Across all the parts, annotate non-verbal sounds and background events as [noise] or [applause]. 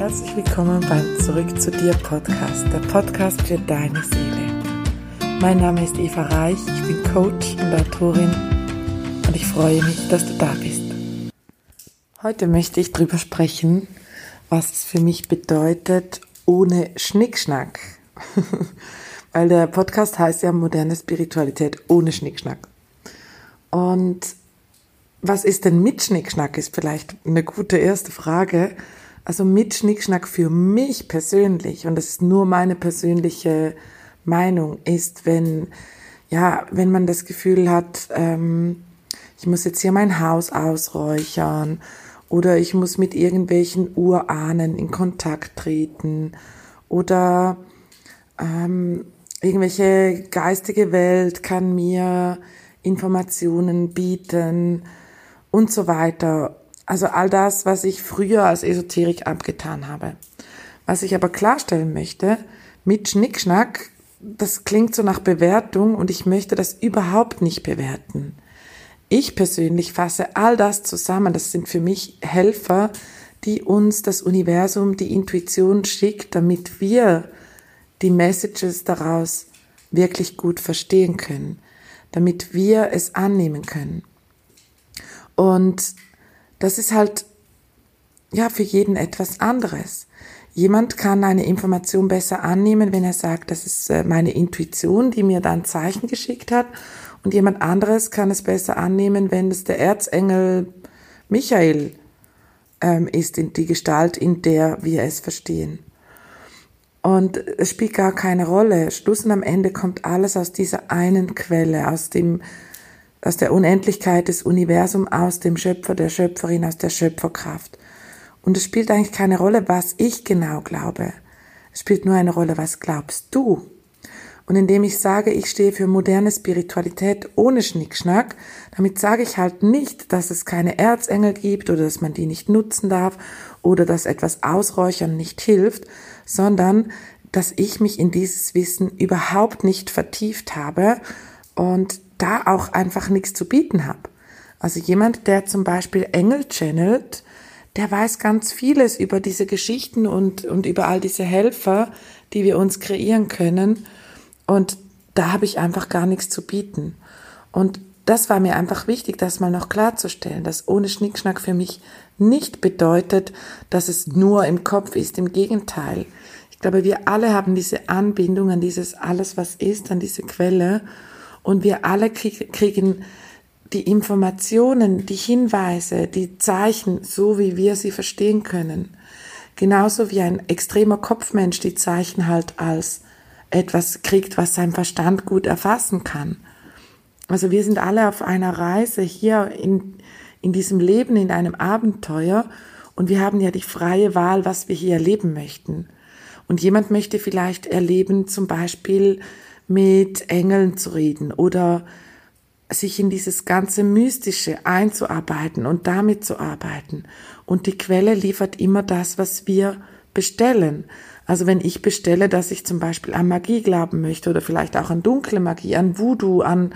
Herzlich willkommen beim Zurück zu dir Podcast, der Podcast für deine Seele. Mein Name ist Eva Reich, ich bin Coach und Autorin und ich freue mich, dass du da bist. Heute möchte ich darüber sprechen, was es für mich bedeutet, ohne Schnickschnack. [laughs] Weil der Podcast heißt ja moderne Spiritualität ohne Schnickschnack. Und was ist denn mit Schnickschnack, ist vielleicht eine gute erste Frage. Also mit Schnickschnack für mich persönlich, und das ist nur meine persönliche Meinung, ist, wenn, ja, wenn man das Gefühl hat, ähm, ich muss jetzt hier mein Haus ausräuchern oder ich muss mit irgendwelchen Urahnen in Kontakt treten oder ähm, irgendwelche geistige Welt kann mir Informationen bieten und so weiter. Also all das, was ich früher als Esoterik abgetan habe. Was ich aber klarstellen möchte, mit Schnickschnack, das klingt so nach Bewertung und ich möchte das überhaupt nicht bewerten. Ich persönlich fasse all das zusammen. Das sind für mich Helfer, die uns das Universum, die Intuition schickt, damit wir die Messages daraus wirklich gut verstehen können, damit wir es annehmen können. Und das ist halt, ja, für jeden etwas anderes. Jemand kann eine Information besser annehmen, wenn er sagt, das ist äh, meine Intuition, die mir dann Zeichen geschickt hat. Und jemand anderes kann es besser annehmen, wenn es der Erzengel Michael ähm, ist, in die Gestalt, in der wir es verstehen. Und es spielt gar keine Rolle. Schluss und am Ende kommt alles aus dieser einen Quelle, aus dem, aus der Unendlichkeit des Universums, aus dem Schöpfer, der Schöpferin, aus der Schöpferkraft. Und es spielt eigentlich keine Rolle, was ich genau glaube. Es spielt nur eine Rolle, was glaubst du? Und indem ich sage, ich stehe für moderne Spiritualität ohne Schnickschnack, damit sage ich halt nicht, dass es keine Erzengel gibt oder dass man die nicht nutzen darf oder dass etwas ausräuchern nicht hilft, sondern dass ich mich in dieses Wissen überhaupt nicht vertieft habe und da auch einfach nichts zu bieten habe. Also jemand, der zum Beispiel Engel channelt, der weiß ganz vieles über diese Geschichten und, und über all diese Helfer, die wir uns kreieren können. Und da habe ich einfach gar nichts zu bieten. Und das war mir einfach wichtig, das mal noch klarzustellen, dass ohne Schnickschnack für mich nicht bedeutet, dass es nur im Kopf ist. Im Gegenteil. Ich glaube, wir alle haben diese Anbindung an dieses alles, was ist, an diese Quelle. Und wir alle kriegen die Informationen, die Hinweise, die Zeichen, so wie wir sie verstehen können. Genauso wie ein extremer Kopfmensch die Zeichen halt als etwas kriegt, was sein Verstand gut erfassen kann. Also wir sind alle auf einer Reise hier in, in diesem Leben, in einem Abenteuer und wir haben ja die freie Wahl, was wir hier erleben möchten. Und jemand möchte vielleicht erleben, zum Beispiel mit Engeln zu reden oder sich in dieses ganze Mystische einzuarbeiten und damit zu arbeiten. Und die Quelle liefert immer das, was wir bestellen. Also wenn ich bestelle, dass ich zum Beispiel an Magie glauben möchte oder vielleicht auch an dunkle Magie, an Voodoo, an,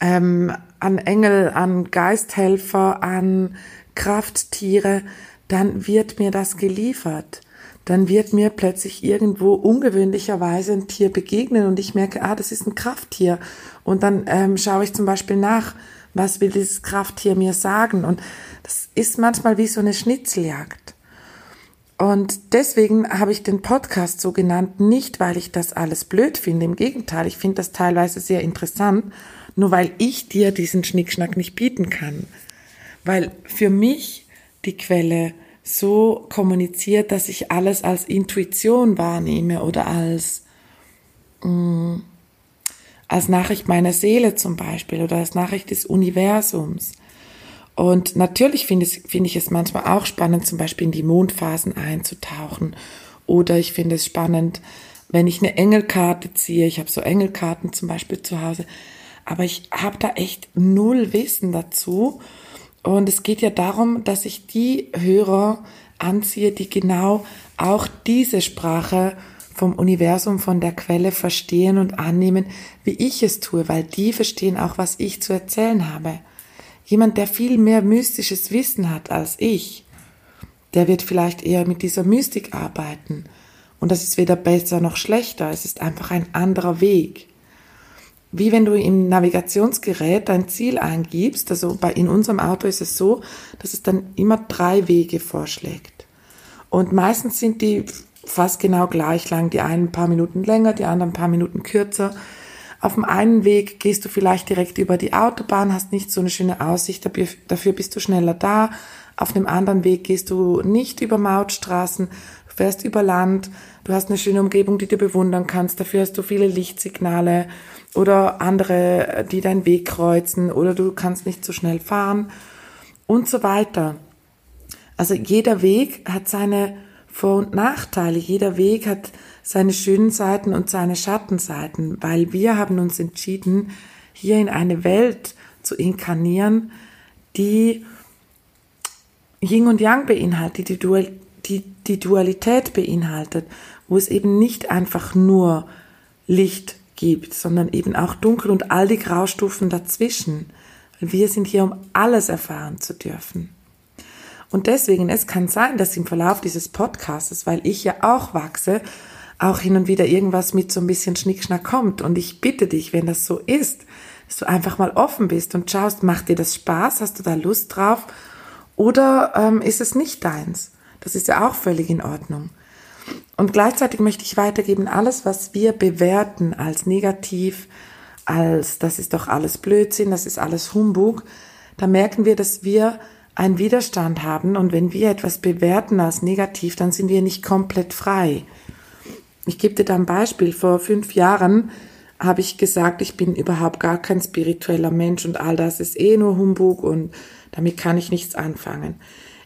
ähm, an Engel, an Geisthelfer, an Krafttiere, dann wird mir das geliefert. Dann wird mir plötzlich irgendwo ungewöhnlicherweise ein Tier begegnen und ich merke, ah, das ist ein Krafttier. Und dann ähm, schaue ich zum Beispiel nach, was will dieses Krafttier mir sagen. Und das ist manchmal wie so eine Schnitzeljagd. Und deswegen habe ich den Podcast so genannt, nicht weil ich das alles blöd finde, im Gegenteil, ich finde das teilweise sehr interessant, nur weil ich dir diesen Schnickschnack nicht bieten kann. Weil für mich die Quelle so kommuniziert, dass ich alles als Intuition wahrnehme oder als, mh, mm, als Nachricht meiner Seele zum Beispiel oder als Nachricht des Universums. Und natürlich finde ich, finde ich es manchmal auch spannend, zum Beispiel in die Mondphasen einzutauchen. Oder ich finde es spannend, wenn ich eine Engelkarte ziehe. Ich habe so Engelkarten zum Beispiel zu Hause. Aber ich habe da echt null Wissen dazu. Und es geht ja darum, dass ich die Hörer anziehe, die genau auch diese Sprache vom Universum, von der Quelle verstehen und annehmen, wie ich es tue, weil die verstehen auch, was ich zu erzählen habe jemand, der viel mehr mystisches Wissen hat als ich. der wird vielleicht eher mit dieser Mystik arbeiten. Und das ist weder besser noch schlechter, es ist einfach ein anderer Weg. Wie wenn du im Navigationsgerät dein Ziel eingibst, also bei, in unserem Auto ist es so, dass es dann immer drei Wege vorschlägt. Und meistens sind die fast genau gleich lang, die einen ein paar Minuten länger, die anderen ein paar Minuten kürzer. Auf dem einen Weg gehst du vielleicht direkt über die Autobahn, hast nicht so eine schöne Aussicht, dafür bist du schneller da. Auf dem anderen Weg gehst du nicht über Mautstraßen, fährst über Land, du hast eine schöne Umgebung, die du bewundern kannst, dafür hast du viele Lichtsignale oder andere, die deinen Weg kreuzen oder du kannst nicht so schnell fahren und so weiter. Also jeder Weg hat seine vor- und Nachteile. Jeder Weg hat seine schönen Seiten und seine Schattenseiten, weil wir haben uns entschieden, hier in eine Welt zu inkarnieren, die Yin und Yang beinhaltet, die, Dual, die, die Dualität beinhaltet, wo es eben nicht einfach nur Licht gibt, sondern eben auch Dunkel und all die Graustufen dazwischen. Wir sind hier, um alles erfahren zu dürfen. Und deswegen, es kann sein, dass im Verlauf dieses Podcasts, weil ich ja auch wachse, auch hin und wieder irgendwas mit so ein bisschen Schnickschnack kommt. Und ich bitte dich, wenn das so ist, dass du einfach mal offen bist und schaust, macht dir das Spaß, hast du da Lust drauf oder ähm, ist es nicht deins? Das ist ja auch völlig in Ordnung. Und gleichzeitig möchte ich weitergeben, alles, was wir bewerten als negativ, als das ist doch alles Blödsinn, das ist alles Humbug, da merken wir, dass wir einen Widerstand haben und wenn wir etwas bewerten als negativ, dann sind wir nicht komplett frei. Ich gebe dir da ein Beispiel. Vor fünf Jahren habe ich gesagt, ich bin überhaupt gar kein spiritueller Mensch und all das ist eh nur Humbug und damit kann ich nichts anfangen.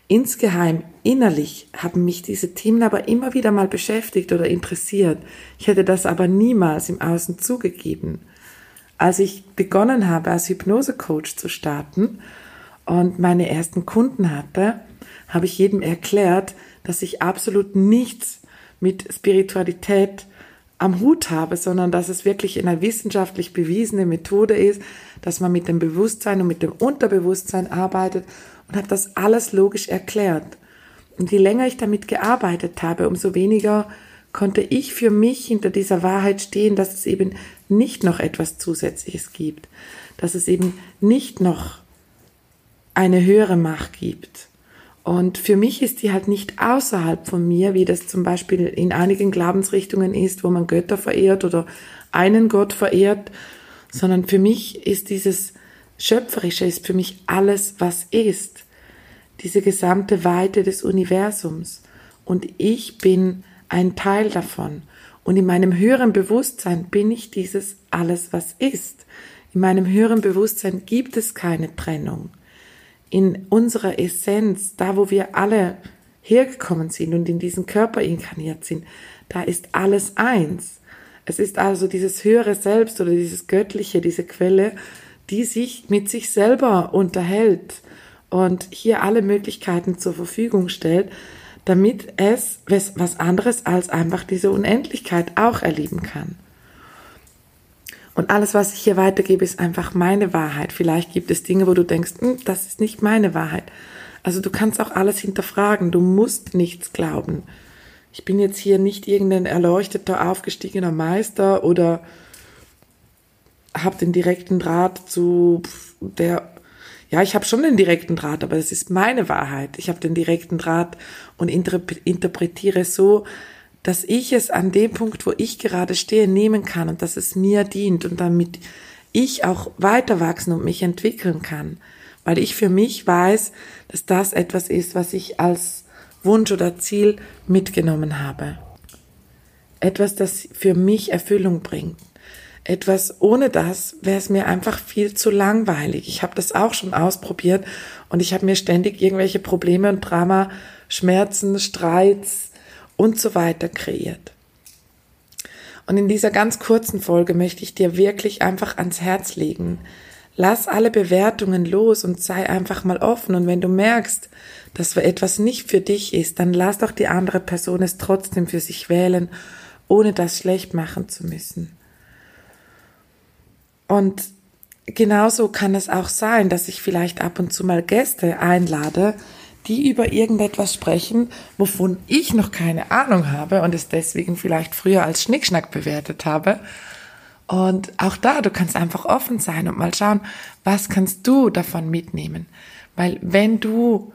Insgeheim, innerlich haben mich diese Themen aber immer wieder mal beschäftigt oder interessiert. Ich hätte das aber niemals im Außen zugegeben. Als ich begonnen habe, als Hypnosecoach zu starten, und meine ersten Kunden hatte, habe ich jedem erklärt, dass ich absolut nichts mit Spiritualität am Hut habe, sondern dass es wirklich eine wissenschaftlich bewiesene Methode ist, dass man mit dem Bewusstsein und mit dem Unterbewusstsein arbeitet und habe das alles logisch erklärt. Und je länger ich damit gearbeitet habe, umso weniger konnte ich für mich hinter dieser Wahrheit stehen, dass es eben nicht noch etwas Zusätzliches gibt, dass es eben nicht noch eine höhere Macht gibt. Und für mich ist die halt nicht außerhalb von mir, wie das zum Beispiel in einigen Glaubensrichtungen ist, wo man Götter verehrt oder einen Gott verehrt, sondern für mich ist dieses Schöpferische, ist für mich alles, was ist. Diese gesamte Weite des Universums. Und ich bin ein Teil davon. Und in meinem höheren Bewusstsein bin ich dieses alles, was ist. In meinem höheren Bewusstsein gibt es keine Trennung in unserer Essenz, da wo wir alle hergekommen sind und in diesen Körper inkarniert sind, da ist alles eins. Es ist also dieses höhere Selbst oder dieses Göttliche, diese Quelle, die sich mit sich selber unterhält und hier alle Möglichkeiten zur Verfügung stellt, damit es was anderes als einfach diese Unendlichkeit auch erleben kann. Und alles, was ich hier weitergebe, ist einfach meine Wahrheit. Vielleicht gibt es Dinge, wo du denkst, hm, das ist nicht meine Wahrheit. Also du kannst auch alles hinterfragen. Du musst nichts glauben. Ich bin jetzt hier nicht irgendein erleuchteter, aufgestiegener Meister oder habe den direkten Draht zu der ja, ich habe schon den direkten Draht, aber es ist meine Wahrheit. Ich habe den direkten Draht und interpretiere so, dass ich es an dem Punkt, wo ich gerade stehe, nehmen kann und dass es mir dient und damit ich auch weiter wachsen und mich entwickeln kann. Weil ich für mich weiß, dass das etwas ist, was ich als Wunsch oder Ziel mitgenommen habe. Etwas, das für mich Erfüllung bringt. Etwas ohne das wäre es mir einfach viel zu langweilig. Ich habe das auch schon ausprobiert und ich habe mir ständig irgendwelche Probleme und Drama, Schmerzen, Streits, und so weiter kreiert. Und in dieser ganz kurzen Folge möchte ich dir wirklich einfach ans Herz legen. Lass alle Bewertungen los und sei einfach mal offen. Und wenn du merkst, dass etwas nicht für dich ist, dann lass doch die andere Person es trotzdem für sich wählen, ohne das schlecht machen zu müssen. Und genauso kann es auch sein, dass ich vielleicht ab und zu mal Gäste einlade, die über irgendetwas sprechen, wovon ich noch keine Ahnung habe und es deswegen vielleicht früher als Schnickschnack bewertet habe. Und auch da, du kannst einfach offen sein und mal schauen, was kannst du davon mitnehmen? Weil wenn du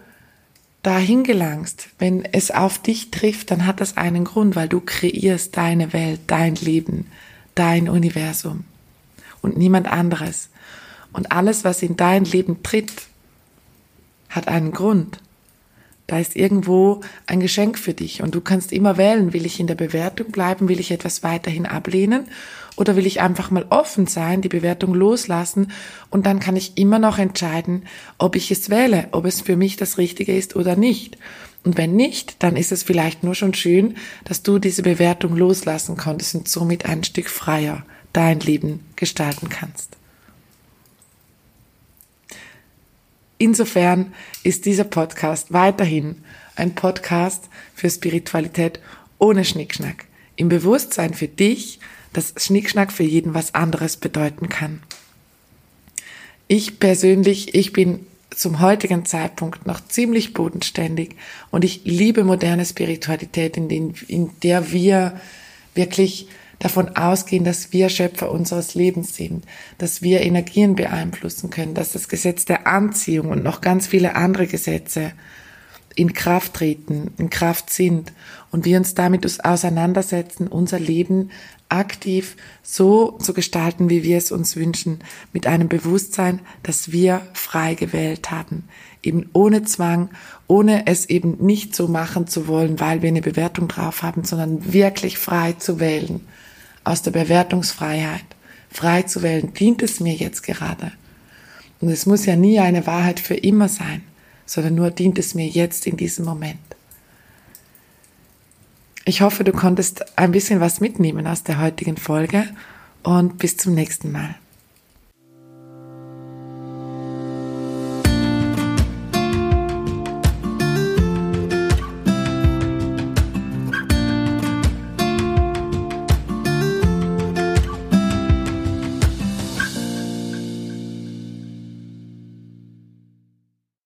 dahin gelangst, wenn es auf dich trifft, dann hat das einen Grund, weil du kreierst deine Welt, dein Leben, dein Universum und niemand anderes. Und alles, was in dein Leben tritt, hat einen Grund. Da ist irgendwo ein Geschenk für dich und du kannst immer wählen, will ich in der Bewertung bleiben, will ich etwas weiterhin ablehnen oder will ich einfach mal offen sein, die Bewertung loslassen und dann kann ich immer noch entscheiden, ob ich es wähle, ob es für mich das Richtige ist oder nicht. Und wenn nicht, dann ist es vielleicht nur schon schön, dass du diese Bewertung loslassen konntest und somit ein Stück freier dein Leben gestalten kannst. Insofern ist dieser Podcast weiterhin ein Podcast für Spiritualität ohne Schnickschnack. Im Bewusstsein für dich, dass Schnickschnack für jeden was anderes bedeuten kann. Ich persönlich, ich bin zum heutigen Zeitpunkt noch ziemlich bodenständig und ich liebe moderne Spiritualität, in, den, in der wir wirklich davon ausgehen, dass wir Schöpfer unseres Lebens sind, dass wir Energien beeinflussen können, dass das Gesetz der Anziehung und noch ganz viele andere Gesetze in Kraft treten, in Kraft sind und wir uns damit auseinandersetzen, unser Leben aktiv so zu gestalten, wie wir es uns wünschen, mit einem Bewusstsein, dass wir frei gewählt haben, eben ohne Zwang, ohne es eben nicht so machen zu wollen, weil wir eine Bewertung drauf haben, sondern wirklich frei zu wählen aus der Bewertungsfreiheit frei zu wählen, dient es mir jetzt gerade? Und es muss ja nie eine Wahrheit für immer sein, sondern nur dient es mir jetzt in diesem Moment. Ich hoffe, du konntest ein bisschen was mitnehmen aus der heutigen Folge und bis zum nächsten Mal.